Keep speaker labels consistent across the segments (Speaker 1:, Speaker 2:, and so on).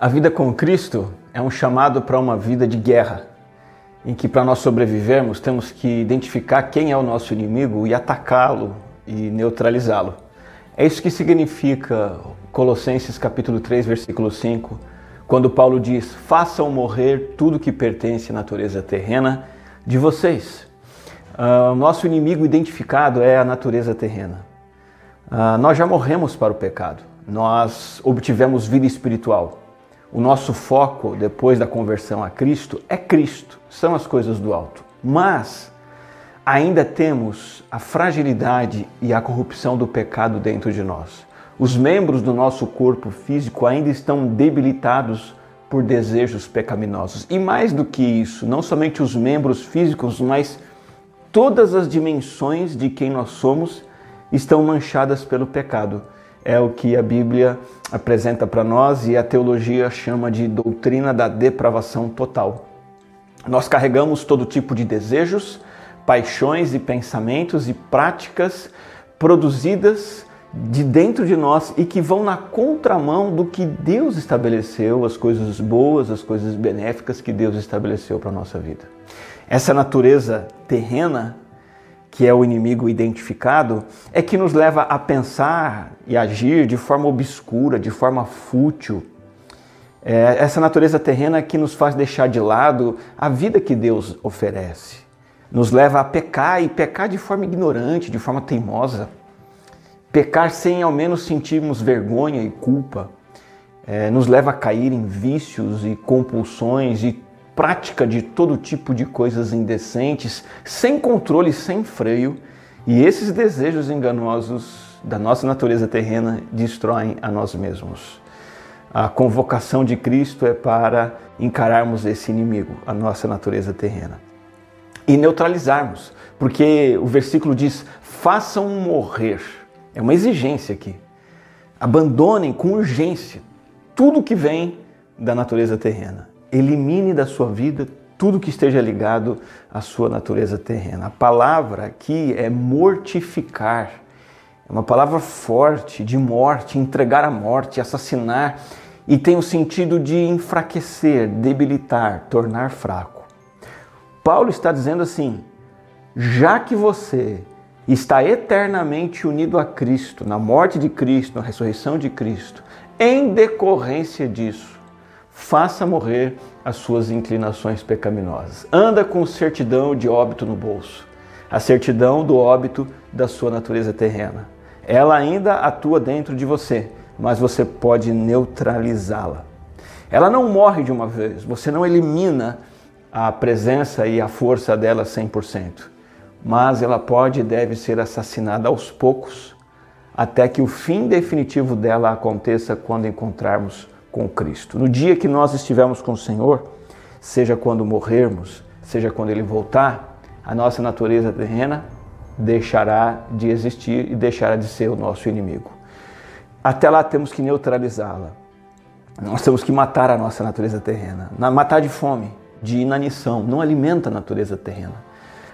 Speaker 1: A vida com Cristo é um chamado para uma vida de guerra, em que para nós sobrevivermos temos que identificar quem é o nosso inimigo e atacá-lo e neutralizá-lo. É isso que significa Colossenses capítulo 3, versículo 5, quando Paulo diz: "Façam morrer tudo que pertence à natureza terrena de vocês". Uh, nosso inimigo identificado é a natureza terrena. Uh, nós já morremos para o pecado, nós obtivemos vida espiritual o nosso foco depois da conversão a Cristo é Cristo, são as coisas do alto. Mas ainda temos a fragilidade e a corrupção do pecado dentro de nós. Os membros do nosso corpo físico ainda estão debilitados por desejos pecaminosos. E mais do que isso, não somente os membros físicos, mas todas as dimensões de quem nós somos estão manchadas pelo pecado é o que a Bíblia apresenta para nós e a teologia chama de doutrina da depravação total. Nós carregamos todo tipo de desejos, paixões e pensamentos e práticas produzidas de dentro de nós e que vão na contramão do que Deus estabeleceu, as coisas boas, as coisas benéficas que Deus estabeleceu para a nossa vida. Essa natureza terrena que é o inimigo identificado, é que nos leva a pensar e agir de forma obscura, de forma fútil. É essa natureza terrena que nos faz deixar de lado a vida que Deus oferece. Nos leva a pecar e pecar de forma ignorante, de forma teimosa. Pecar sem ao menos sentirmos vergonha e culpa. É, nos leva a cair em vícios e compulsões e prática de todo tipo de coisas indecentes, sem controle, sem freio, e esses desejos enganosos da nossa natureza terrena destroem a nós mesmos. A convocação de Cristo é para encararmos esse inimigo, a nossa natureza terrena, e neutralizarmos, porque o versículo diz: façam morrer. É uma exigência aqui. Abandonem com urgência tudo que vem da natureza terrena elimine da sua vida tudo que esteja ligado à sua natureza terrena. A palavra aqui é mortificar. É uma palavra forte, de morte, entregar a morte, assassinar, e tem o sentido de enfraquecer, debilitar, tornar fraco. Paulo está dizendo assim: já que você está eternamente unido a Cristo, na morte de Cristo, na ressurreição de Cristo, em decorrência disso, faça morrer as suas inclinações pecaminosas. Anda com certidão de óbito no bolso, a certidão do óbito da sua natureza terrena. Ela ainda atua dentro de você, mas você pode neutralizá-la. Ela não morre de uma vez, você não elimina a presença e a força dela 100%, mas ela pode e deve ser assassinada aos poucos, até que o fim definitivo dela aconteça quando encontrarmos com Cristo. No dia que nós estivermos com o Senhor, seja quando morrermos, seja quando Ele voltar, a nossa natureza terrena deixará de existir e deixará de ser o nosso inimigo. Até lá temos que neutralizá-la. Nós temos que matar a nossa natureza terrena. Matar de fome, de inanição. Não alimenta a natureza terrena.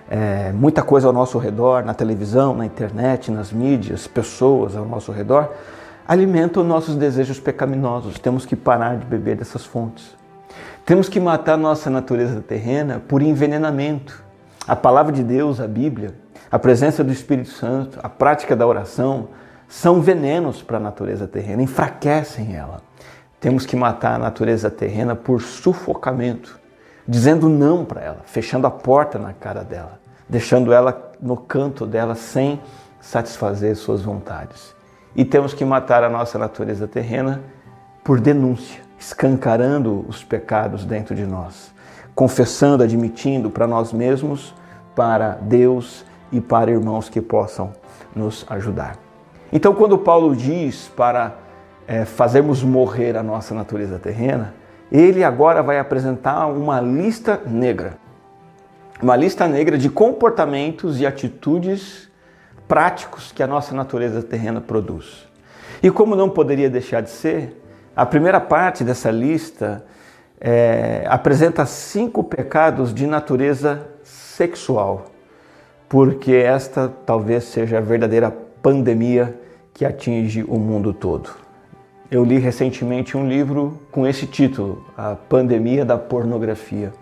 Speaker 1: É, muita coisa ao nosso redor, na televisão, na internet, nas mídias, pessoas ao nosso redor, alimentam nossos desejos pecaminosos. Temos que parar de beber dessas fontes. Temos que matar nossa natureza terrena por envenenamento. A palavra de Deus, a Bíblia, a presença do Espírito Santo, a prática da oração são venenos para a natureza terrena, enfraquecem ela. Temos que matar a natureza terrena por sufocamento, dizendo não para ela, fechando a porta na cara dela, deixando ela no canto dela sem satisfazer suas vontades e temos que matar a nossa natureza terrena por denúncia, escancarando os pecados dentro de nós, confessando, admitindo para nós mesmos, para Deus e para irmãos que possam nos ajudar. Então, quando Paulo diz para é, fazermos morrer a nossa natureza terrena, ele agora vai apresentar uma lista negra. Uma lista negra de comportamentos e atitudes práticos que a nossa natureza terrena produz. E como não poderia deixar de ser, a primeira parte dessa lista é, apresenta cinco pecados de natureza sexual, porque esta talvez seja a verdadeira pandemia que atinge o mundo todo. eu li recentemente um livro com esse título, A Pandemia da Pornografia.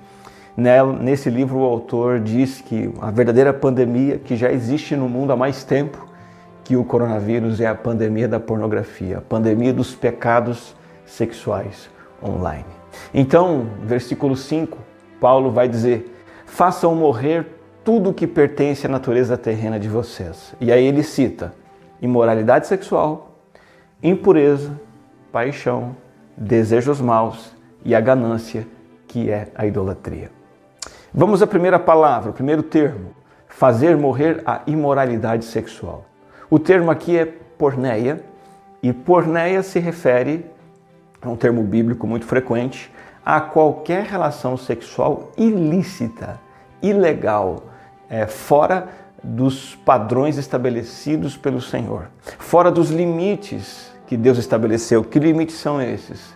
Speaker 1: Nesse livro, o autor diz que a verdadeira pandemia que já existe no mundo há mais tempo que o coronavírus é a pandemia da pornografia, a pandemia dos pecados sexuais online. Então, versículo 5, Paulo vai dizer: Façam morrer tudo o que pertence à natureza terrena de vocês. E aí ele cita imoralidade sexual, impureza, paixão, desejos maus e a ganância, que é a idolatria. Vamos à primeira palavra, o primeiro termo: fazer morrer a imoralidade sexual. O termo aqui é porneia, e porneia se refere, é um termo bíblico muito frequente, a qualquer relação sexual ilícita, ilegal, é, fora dos padrões estabelecidos pelo Senhor, fora dos limites que Deus estabeleceu. Que limites são esses?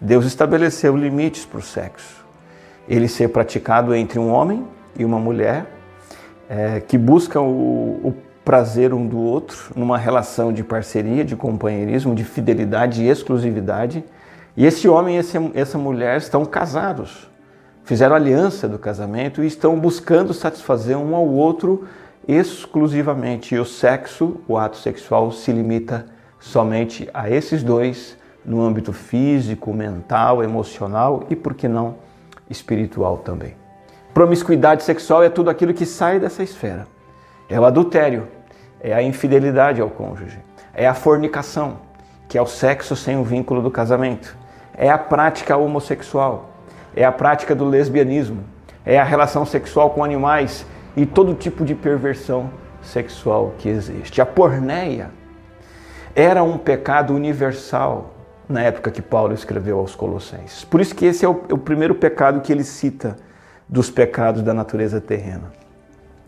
Speaker 1: Deus estabeleceu limites para o sexo. Ele ser praticado entre um homem e uma mulher é, que buscam o, o prazer um do outro numa relação de parceria, de companheirismo, de fidelidade e exclusividade. E esse homem e essa mulher estão casados, fizeram aliança do casamento e estão buscando satisfazer um ao outro exclusivamente. E o sexo, o ato sexual, se limita somente a esses dois no âmbito físico, mental, emocional e, por que não, espiritual também. Promiscuidade sexual é tudo aquilo que sai dessa esfera. É o adultério, é a infidelidade ao cônjuge, é a fornicação, que é o sexo sem o vínculo do casamento, é a prática homossexual, é a prática do lesbianismo, é a relação sexual com animais e todo tipo de perversão sexual que existe. A porneia era um pecado universal na época que Paulo escreveu aos Colossenses. Por isso que esse é o, é o primeiro pecado que ele cita dos pecados da natureza terrena.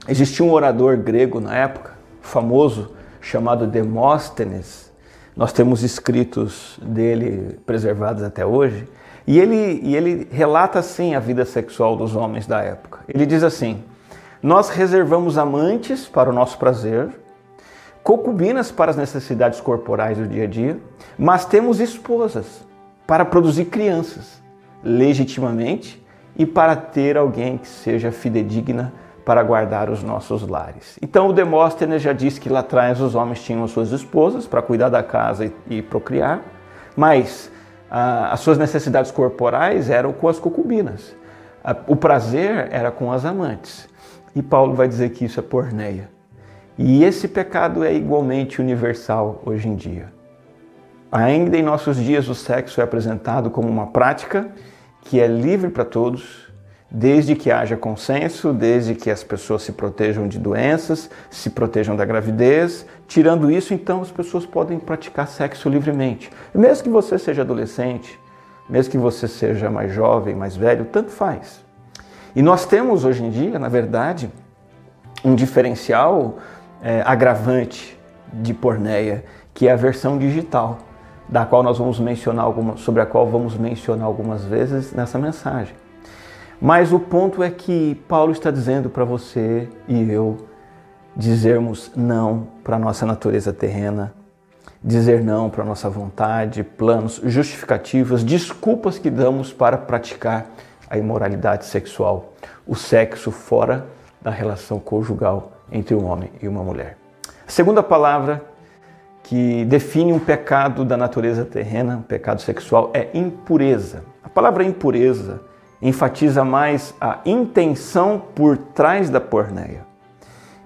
Speaker 1: Existia um orador grego na época, famoso, chamado Demóstenes. Nós temos escritos dele preservados até hoje. E ele, e ele relata assim a vida sexual dos homens da época. Ele diz assim: Nós reservamos amantes para o nosso prazer concubinas para as necessidades corporais do dia a dia, mas temos esposas para produzir crianças legitimamente e para ter alguém que seja fidedigna para guardar os nossos lares. Então o Demóstenes já disse que lá atrás os homens tinham suas esposas para cuidar da casa e, e procriar, mas ah, as suas necessidades corporais eram com as concubinas. Ah, o prazer era com as amantes. E Paulo vai dizer que isso é porneia. E esse pecado é igualmente universal hoje em dia. Ainda em nossos dias, o sexo é apresentado como uma prática que é livre para todos, desde que haja consenso, desde que as pessoas se protejam de doenças, se protejam da gravidez. Tirando isso, então, as pessoas podem praticar sexo livremente. Mesmo que você seja adolescente, mesmo que você seja mais jovem, mais velho, tanto faz. E nós temos hoje em dia, na verdade, um diferencial é, agravante de porneia, que é a versão digital, da qual nós vamos mencionar alguma, sobre a qual vamos mencionar algumas vezes nessa mensagem. Mas o ponto é que Paulo está dizendo para você e eu dizermos não para a nossa natureza terrena, dizer não para a nossa vontade, planos, justificativas, desculpas que damos para praticar a imoralidade sexual, o sexo fora da relação conjugal entre um homem e uma mulher. A segunda palavra que define um pecado da natureza terrena, um pecado sexual, é impureza. A palavra impureza enfatiza mais a intenção por trás da porneia.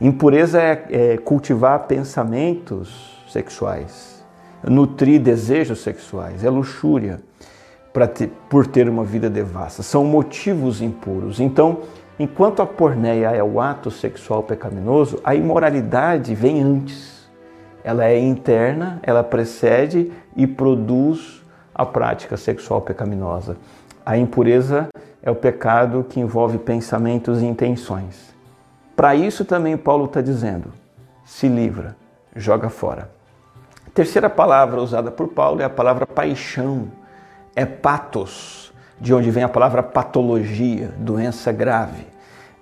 Speaker 1: Impureza é, é cultivar pensamentos sexuais, nutrir desejos sexuais, é luxúria ter, por ter uma vida devassa. São motivos impuros. Então, Enquanto a porneia é o ato sexual pecaminoso, a imoralidade vem antes. Ela é interna, ela precede e produz a prática sexual pecaminosa. A impureza é o pecado que envolve pensamentos e intenções. Para isso também Paulo está dizendo: se livra, joga fora. A terceira palavra usada por Paulo é a palavra paixão, é patos de onde vem a palavra patologia, doença grave.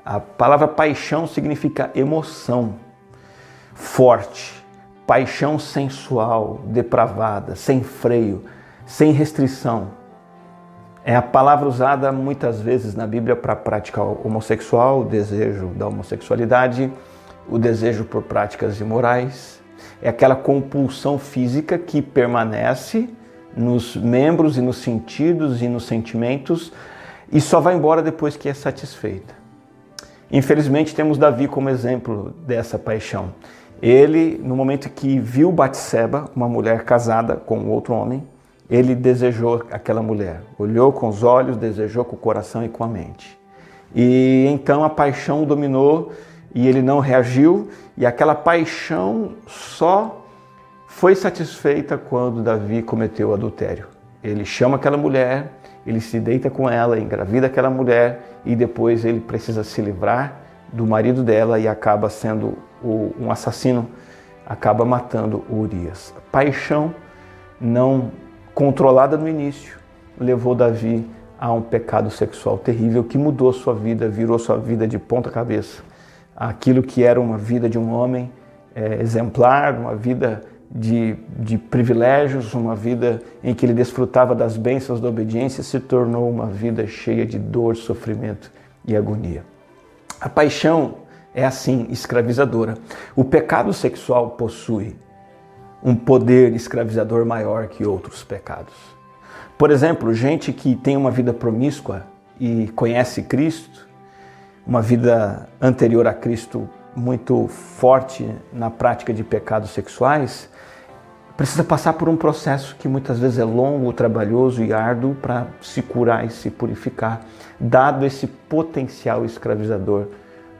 Speaker 1: A palavra paixão significa emoção forte, paixão sensual, depravada, sem freio, sem restrição. É a palavra usada muitas vezes na Bíblia para a prática homossexual, o desejo da homossexualidade, o desejo por práticas imorais. É aquela compulsão física que permanece nos membros e nos sentidos e nos sentimentos e só vai embora depois que é satisfeita. Infelizmente temos Davi como exemplo dessa paixão. Ele, no momento que viu Batseba, uma mulher casada com outro homem, ele desejou aquela mulher. Olhou com os olhos, desejou com o coração e com a mente. E então a paixão dominou e ele não reagiu, e aquela paixão só foi satisfeita quando Davi cometeu o adultério. Ele chama aquela mulher, ele se deita com ela, engravida aquela mulher e depois ele precisa se livrar do marido dela e acaba sendo um assassino, acaba matando Urias. Paixão não controlada no início levou Davi a um pecado sexual terrível que mudou sua vida, virou sua vida de ponta cabeça. Aquilo que era uma vida de um homem é, exemplar, uma vida de, de privilégios, uma vida em que ele desfrutava das bênçãos da obediência, se tornou uma vida cheia de dor, sofrimento e agonia. A paixão é assim, escravizadora. O pecado sexual possui um poder escravizador maior que outros pecados. Por exemplo, gente que tem uma vida promíscua e conhece Cristo, uma vida anterior a Cristo muito forte na prática de pecados sexuais, precisa passar por um processo que muitas vezes é longo, trabalhoso e árduo para se curar e se purificar, dado esse potencial escravizador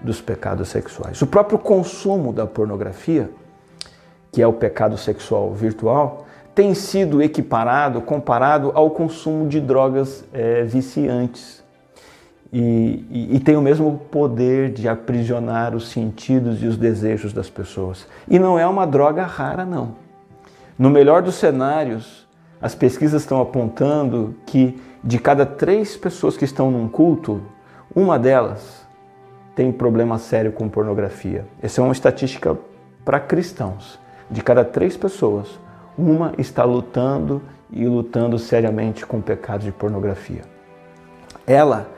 Speaker 1: dos pecados sexuais. O próprio consumo da pornografia, que é o pecado sexual virtual, tem sido equiparado, comparado ao consumo de drogas é, viciantes. E, e, e, tem o mesmo poder de aprisionar os sentidos e os desejos das pessoas. E não é uma droga rara, não. No melhor dos cenários, as pesquisas estão apontando que de cada três pessoas que estão num culto, uma delas tem problema sério com pornografia. Essa é uma estatística para cristãos. De cada três pessoas, uma está lutando e lutando seriamente com o pecado de pornografia. Ela,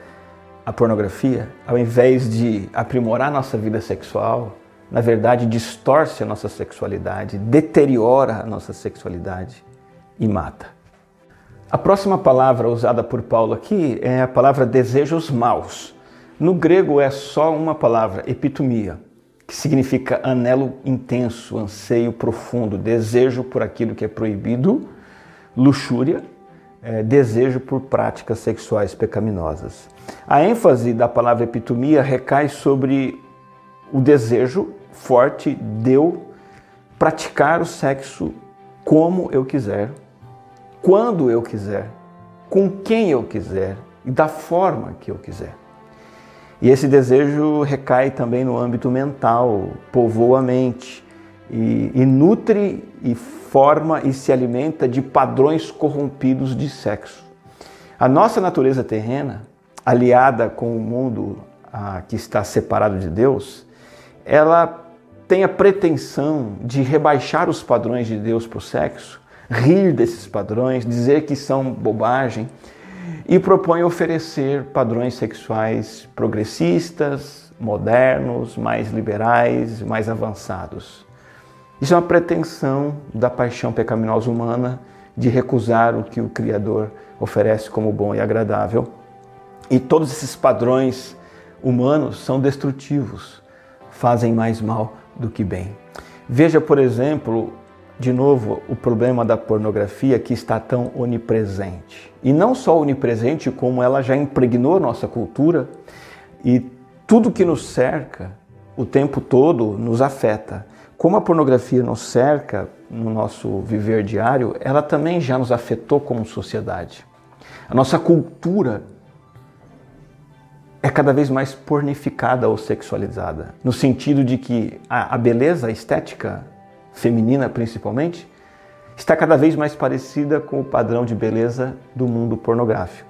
Speaker 1: a pornografia, ao invés de aprimorar nossa vida sexual, na verdade distorce a nossa sexualidade, deteriora a nossa sexualidade e mata. A próxima palavra usada por Paulo aqui é a palavra desejos maus. No grego é só uma palavra, epitomia, que significa anelo intenso, anseio profundo, desejo por aquilo que é proibido, luxúria, é, desejo por práticas sexuais pecaminosas. A ênfase da palavra epitomia recai sobre o desejo forte de eu praticar o sexo como eu quiser, quando eu quiser, com quem eu quiser e da forma que eu quiser. E esse desejo recai também no âmbito mental, povoa a mente e, e nutre e forma e se alimenta de padrões corrompidos de sexo. A nossa natureza terrena, aliada com o mundo ah, que está separado de Deus, ela tem a pretensão de rebaixar os padrões de Deus para o sexo, rir desses padrões, dizer que são bobagem e propõe oferecer padrões sexuais progressistas, modernos, mais liberais, mais avançados. Isso é uma pretensão da paixão pecaminosa humana de recusar o que o Criador oferece como bom e agradável. E todos esses padrões humanos são destrutivos, fazem mais mal do que bem. Veja, por exemplo, de novo, o problema da pornografia que está tão onipresente. E não só onipresente, como ela já impregnou nossa cultura e tudo que nos cerca o tempo todo nos afeta. Como a pornografia nos cerca no nosso viver diário, ela também já nos afetou como sociedade. A nossa cultura é cada vez mais pornificada ou sexualizada, no sentido de que a, beleza a estética feminina principalmente, está cada vez mais parecida com o padrão de beleza do mundo pornográfico.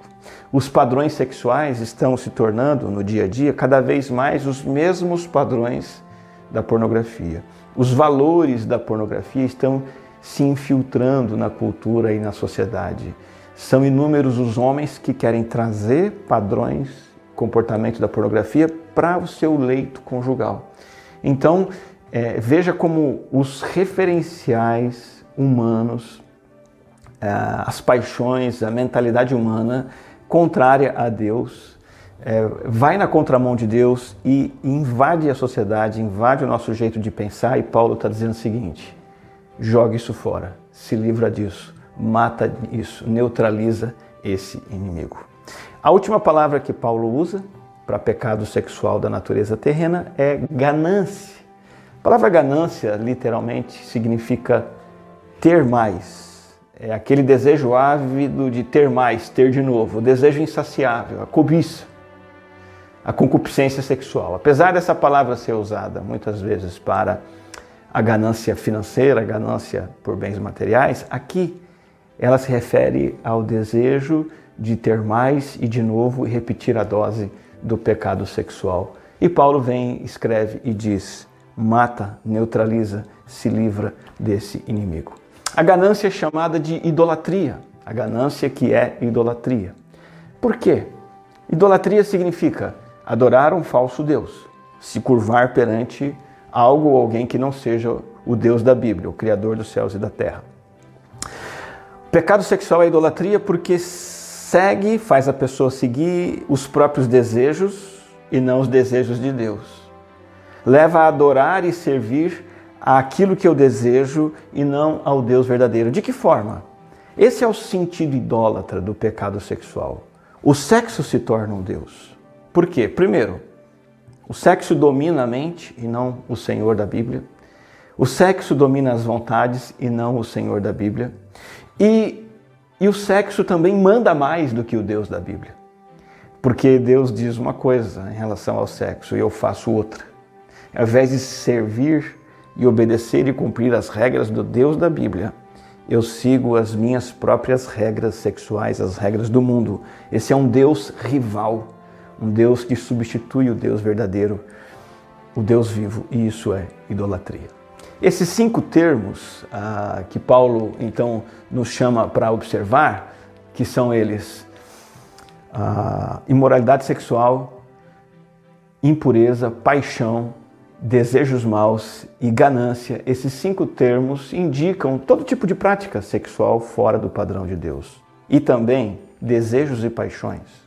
Speaker 1: Os padrões sexuais estão se tornando, no dia a dia, cada vez mais os mesmos padrões da pornografia. Os valores da pornografia estão se infiltrando na cultura e na sociedade. São inúmeros os homens que querem trazer padrões, comportamento da pornografia para o seu leito conjugal. Então, é, veja como os referenciais humanos, é, as paixões, a mentalidade humana contrária a Deus, é, vai na contramão de Deus e invade a sociedade, invade o nosso jeito de pensar. E Paulo está dizendo o seguinte: joga isso fora, se livra disso, mata isso, neutraliza esse inimigo. A última palavra que Paulo usa para pecado sexual da natureza terrena é ganância. A palavra ganância, literalmente, significa ter mais. É aquele desejo ávido de ter mais, ter de novo, o desejo insaciável, a cobiça, a concupiscência sexual. Apesar dessa palavra ser usada muitas vezes para a ganância financeira, a ganância por bens materiais, aqui ela se refere ao desejo de ter mais e de novo repetir a dose do pecado sexual. E Paulo vem, escreve e diz: mata, neutraliza, se livra desse inimigo. A ganância é chamada de idolatria, a ganância que é idolatria. Por quê? Idolatria significa adorar um falso Deus, se curvar perante algo ou alguém que não seja o Deus da Bíblia, o Criador dos céus e da terra. O pecado sexual é idolatria porque segue, faz a pessoa seguir os próprios desejos e não os desejos de Deus leva a adorar e servir aquilo que eu desejo e não ao Deus verdadeiro. De que forma? Esse é o sentido idólatra do pecado sexual. O sexo se torna um Deus. Por quê? Primeiro, o sexo domina a mente e não o Senhor da Bíblia. O sexo domina as vontades e não o Senhor da Bíblia. E, e o sexo também manda mais do que o Deus da Bíblia. Porque Deus diz uma coisa em relação ao sexo e eu faço outra. Ao invés de servir e obedecer e cumprir as regras do Deus da Bíblia, eu sigo as minhas próprias regras sexuais, as regras do mundo. Esse é um Deus rival, um Deus que substitui o Deus verdadeiro, o Deus vivo, e isso é idolatria. Esses cinco termos ah, que Paulo então nos chama para observar, que são eles ah, imoralidade sexual, impureza, paixão, desejos maus e ganância, esses cinco termos indicam todo tipo de prática sexual fora do padrão de Deus. E também desejos e paixões.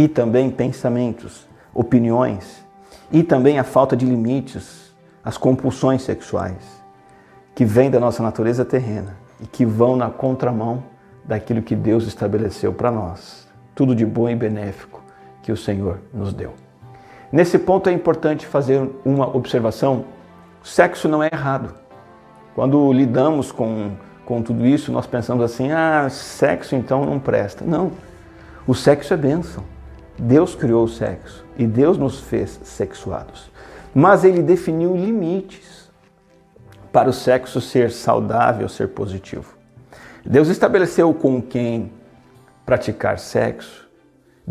Speaker 1: E também pensamentos, opiniões. E também a falta de limites, as compulsões sexuais, que vêm da nossa natureza terrena e que vão na contramão daquilo que Deus estabeleceu para nós. Tudo de bom e benéfico que o Senhor nos deu. Nesse ponto é importante fazer uma observação: sexo não é errado. Quando lidamos com, com tudo isso, nós pensamos assim: ah, sexo então não presta. Não. O sexo é bênção. Deus criou o sexo e Deus nos fez sexuados. Mas ele definiu limites para o sexo ser saudável, ser positivo. Deus estabeleceu com quem praticar sexo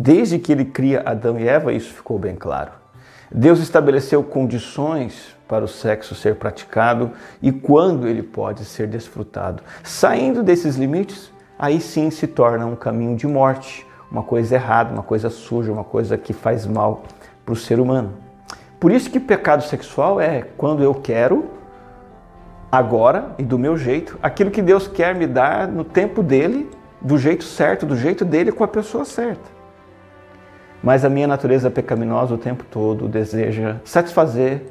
Speaker 1: Desde que ele cria Adão e Eva, isso ficou bem claro. Deus estabeleceu condições para o sexo ser praticado e quando ele pode ser desfrutado. Saindo desses limites, aí sim se torna um caminho de morte, uma coisa errada, uma coisa suja, uma coisa que faz mal para o ser humano. Por isso que pecado sexual é quando eu quero, agora e do meu jeito, aquilo que Deus quer me dar no tempo dele, do jeito certo, do jeito dele, com a pessoa certa. Mas a minha natureza pecaminosa o tempo todo deseja satisfazer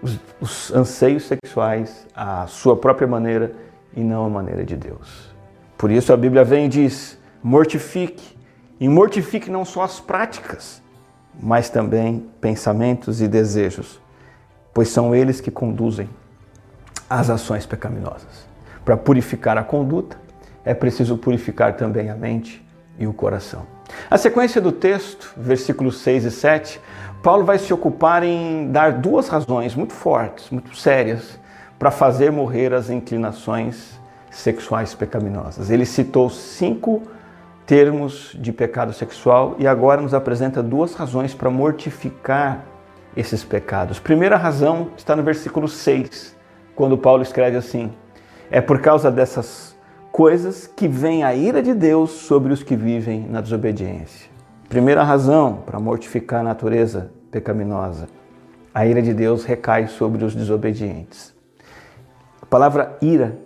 Speaker 1: os, os anseios sexuais à sua própria maneira e não à maneira de Deus. Por isso a Bíblia vem e diz: mortifique. E mortifique não só as práticas, mas também pensamentos e desejos, pois são eles que conduzem às ações pecaminosas. Para purificar a conduta, é preciso purificar também a mente e o coração. A sequência do texto, versículos 6 e 7, Paulo vai se ocupar em dar duas razões muito fortes, muito sérias, para fazer morrer as inclinações sexuais pecaminosas. Ele citou cinco termos de pecado sexual e agora nos apresenta duas razões para mortificar esses pecados. Primeira razão está no versículo 6, quando Paulo escreve assim: É por causa dessas coisas que vem a ira de Deus sobre os que vivem na desobediência. Primeira razão para mortificar a natureza pecaminosa. A ira de Deus recai sobre os desobedientes. A palavra ira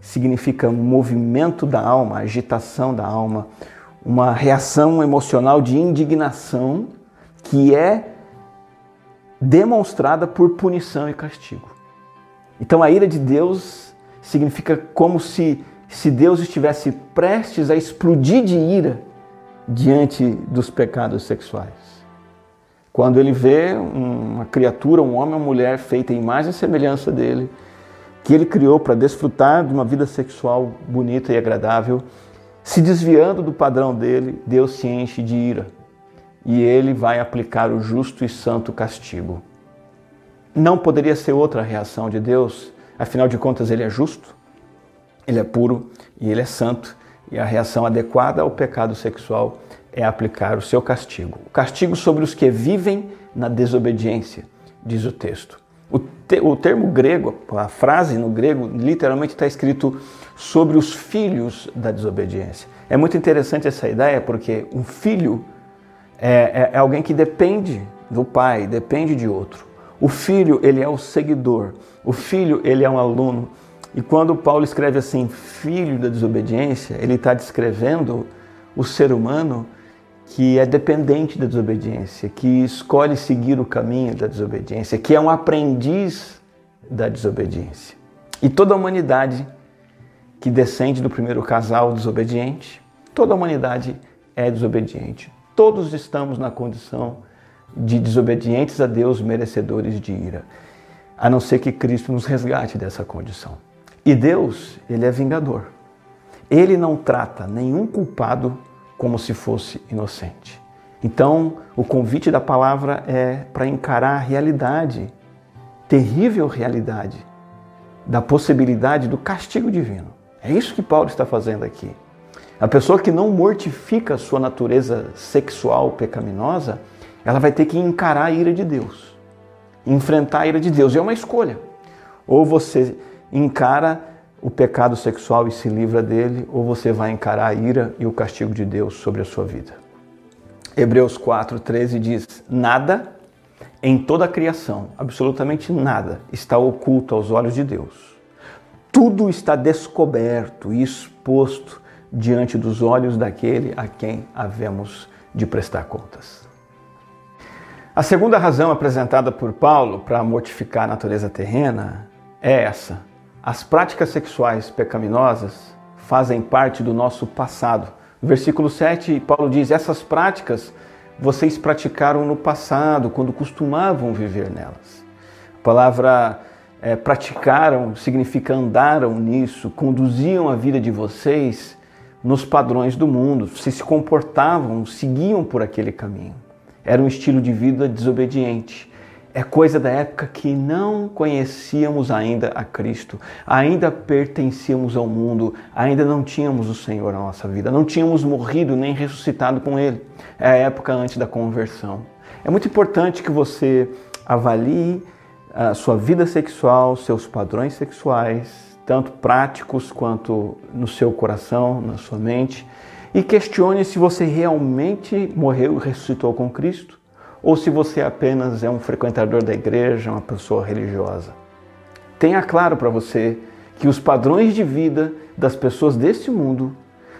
Speaker 1: significa movimento da alma, agitação da alma, uma reação emocional de indignação que é demonstrada por punição e castigo. Então a ira de Deus significa como se, se Deus estivesse prestes a explodir de ira diante dos pecados sexuais. Quando ele vê uma criatura, um homem ou mulher feita em imagem e semelhança dele, que ele criou para desfrutar de uma vida sexual bonita e agradável, se desviando do padrão dele, Deus se enche de ira e ele vai aplicar o justo e santo castigo. Não poderia ser outra reação de Deus, afinal de contas, ele é justo, ele é puro e ele é santo, e a reação adequada ao pecado sexual é aplicar o seu castigo. O castigo sobre os que vivem na desobediência, diz o texto. O, te, o termo grego, a frase no grego, literalmente está escrito sobre os filhos da desobediência. É muito interessante essa ideia porque um filho é, é, é alguém que depende do pai, depende de outro. O filho, ele é o seguidor. O filho, ele é um aluno. E quando Paulo escreve assim, filho da desobediência, ele está descrevendo o ser humano que é dependente da desobediência, que escolhe seguir o caminho da desobediência, que é um aprendiz da desobediência. E toda a humanidade que descende do primeiro casal desobediente, toda a humanidade é desobediente. Todos estamos na condição de desobedientes a Deus, merecedores de ira, a não ser que Cristo nos resgate dessa condição. E Deus, ele é vingador. Ele não trata nenhum culpado como se fosse inocente. Então, o convite da palavra é para encarar a realidade, terrível realidade, da possibilidade do castigo divino. É isso que Paulo está fazendo aqui. A pessoa que não mortifica a sua natureza sexual pecaminosa, ela vai ter que encarar a ira de Deus, enfrentar a ira de Deus. E é uma escolha. Ou você encara o pecado sexual e se livra dele, ou você vai encarar a ira e o castigo de Deus sobre a sua vida. Hebreus 4,13 diz: Nada em toda a criação, absolutamente nada, está oculto aos olhos de Deus. Tudo está descoberto e exposto diante dos olhos daquele a quem havemos de prestar contas. A segunda razão apresentada por Paulo para mortificar a natureza terrena é essa: as práticas sexuais pecaminosas fazem parte do nosso passado. No versículo 7, Paulo diz: essas práticas vocês praticaram no passado, quando costumavam viver nelas. A palavra é, praticaram significa andaram nisso, conduziam a vida de vocês nos padrões do mundo, vocês se comportavam, seguiam por aquele caminho. Era um estilo de vida desobediente. É coisa da época que não conhecíamos ainda a Cristo, ainda pertencíamos ao mundo, ainda não tínhamos o Senhor na nossa vida, não tínhamos morrido nem ressuscitado com Ele. É a época antes da conversão. É muito importante que você avalie a sua vida sexual, seus padrões sexuais, tanto práticos quanto no seu coração, na sua mente, e questione se você realmente morreu e ressuscitou com Cristo ou se você apenas é um frequentador da igreja, uma pessoa religiosa. Tenha claro para você que os padrões de vida das pessoas deste mundo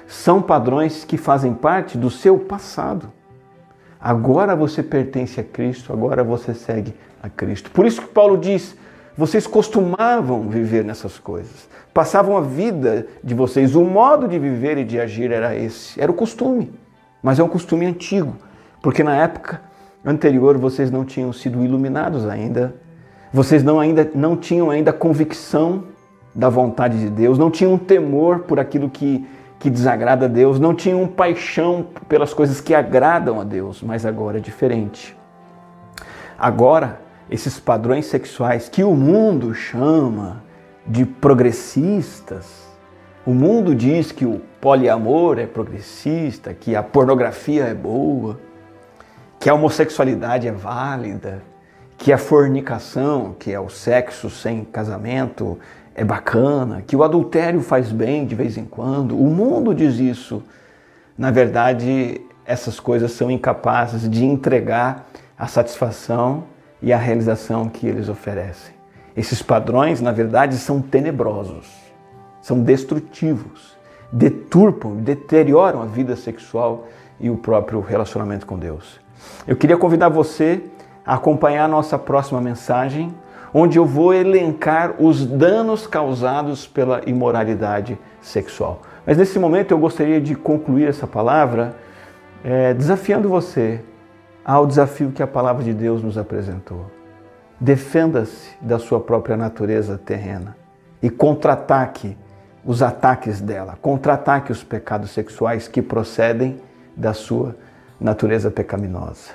Speaker 1: são padrões que fazem parte do seu passado. Agora você pertence a Cristo, agora você segue a Cristo. Por isso que Paulo diz: vocês costumavam viver nessas coisas. Passavam a vida de vocês. O modo de viver e de agir era esse. Era o costume. Mas é um costume antigo. Porque na época anterior vocês não tinham sido iluminados ainda. Vocês não, ainda, não tinham ainda convicção da vontade de Deus. Não tinham temor por aquilo que, que desagrada a Deus. Não tinham paixão pelas coisas que agradam a Deus. Mas agora é diferente. Agora esses padrões sexuais que o mundo chama de progressistas. O mundo diz que o poliamor é progressista, que a pornografia é boa, que a homossexualidade é válida, que a fornicação, que é o sexo sem casamento, é bacana, que o adultério faz bem de vez em quando. O mundo diz isso. Na verdade, essas coisas são incapazes de entregar a satisfação e a realização que eles oferecem. Esses padrões, na verdade, são tenebrosos, são destrutivos, deturpam, deterioram a vida sexual e o próprio relacionamento com Deus. Eu queria convidar você a acompanhar a nossa próxima mensagem, onde eu vou elencar os danos causados pela imoralidade sexual. Mas nesse momento eu gostaria de concluir essa palavra é, desafiando você ao desafio que a palavra de Deus nos apresentou. Defenda-se da sua própria natureza terrena e contra-ataque os ataques dela, contra-ataque os pecados sexuais que procedem da sua natureza pecaminosa.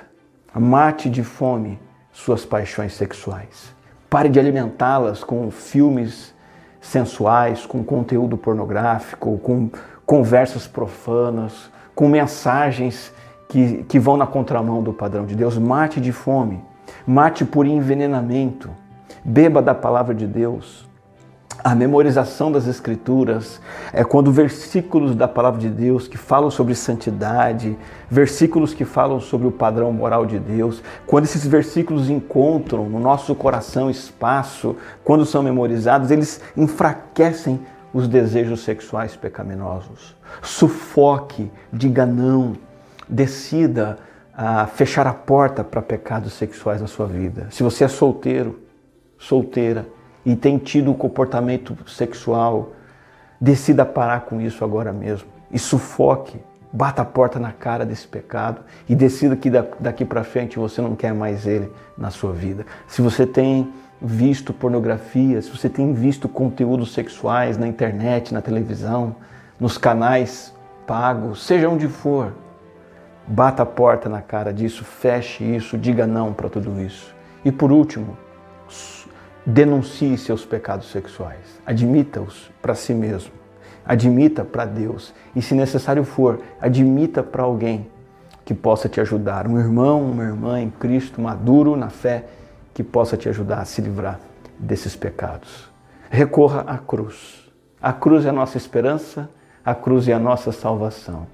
Speaker 1: Mate de fome suas paixões sexuais. Pare de alimentá-las com filmes sensuais, com conteúdo pornográfico, com conversas profanas, com mensagens que, que vão na contramão do padrão de Deus. Mate de fome, mate por envenenamento, beba da palavra de Deus. A memorização das Escrituras é quando versículos da palavra de Deus que falam sobre santidade, versículos que falam sobre o padrão moral de Deus, quando esses versículos encontram no nosso coração espaço, quando são memorizados, eles enfraquecem os desejos sexuais pecaminosos. Sufoque, diga não, decida a fechar a porta para pecados sexuais na sua vida. Se você é solteiro, solteira e tem tido um comportamento sexual, decida parar com isso agora mesmo e sufoque, bata a porta na cara desse pecado e decida que daqui para frente você não quer mais ele na sua vida. Se você tem visto pornografia, se você tem visto conteúdos sexuais na internet, na televisão, nos canais pagos, seja onde for, Bata a porta na cara disso, feche isso, diga não para tudo isso. E por último, denuncie seus pecados sexuais. Admita-os para si mesmo. Admita para Deus. E se necessário for, admita para alguém que possa te ajudar. Um irmão, uma irmã em Cristo, maduro na fé, que possa te ajudar a se livrar desses pecados. Recorra à cruz. A cruz é a nossa esperança, a cruz é a nossa salvação.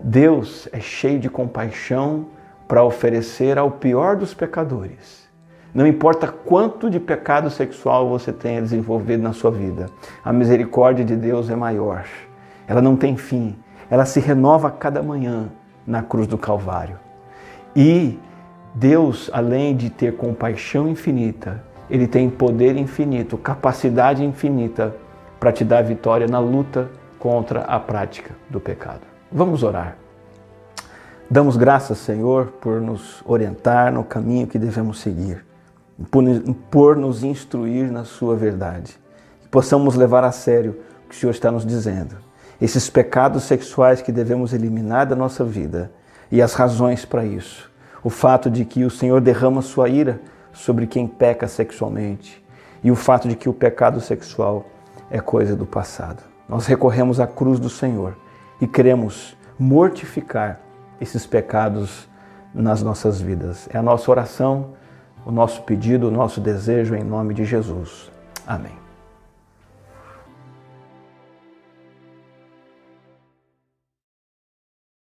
Speaker 1: Deus é cheio de compaixão para oferecer ao pior dos pecadores. Não importa quanto de pecado sexual você tenha desenvolvido na sua vida, a misericórdia de Deus é maior. Ela não tem fim, ela se renova a cada manhã na cruz do Calvário. E Deus, além de ter compaixão infinita, ele tem poder infinito, capacidade infinita para te dar vitória na luta contra a prática do pecado. Vamos orar. Damos graças, Senhor, por nos orientar no caminho que devemos seguir, por nos instruir na Sua verdade. Que possamos levar a sério o que o Senhor está nos dizendo. Esses pecados sexuais que devemos eliminar da nossa vida e as razões para isso. O fato de que o Senhor derrama sua ira sobre quem peca sexualmente e o fato de que o pecado sexual é coisa do passado. Nós recorremos à cruz do Senhor e queremos mortificar esses pecados nas nossas vidas. É a nossa oração, o nosso pedido, o nosso desejo em nome de Jesus. Amém.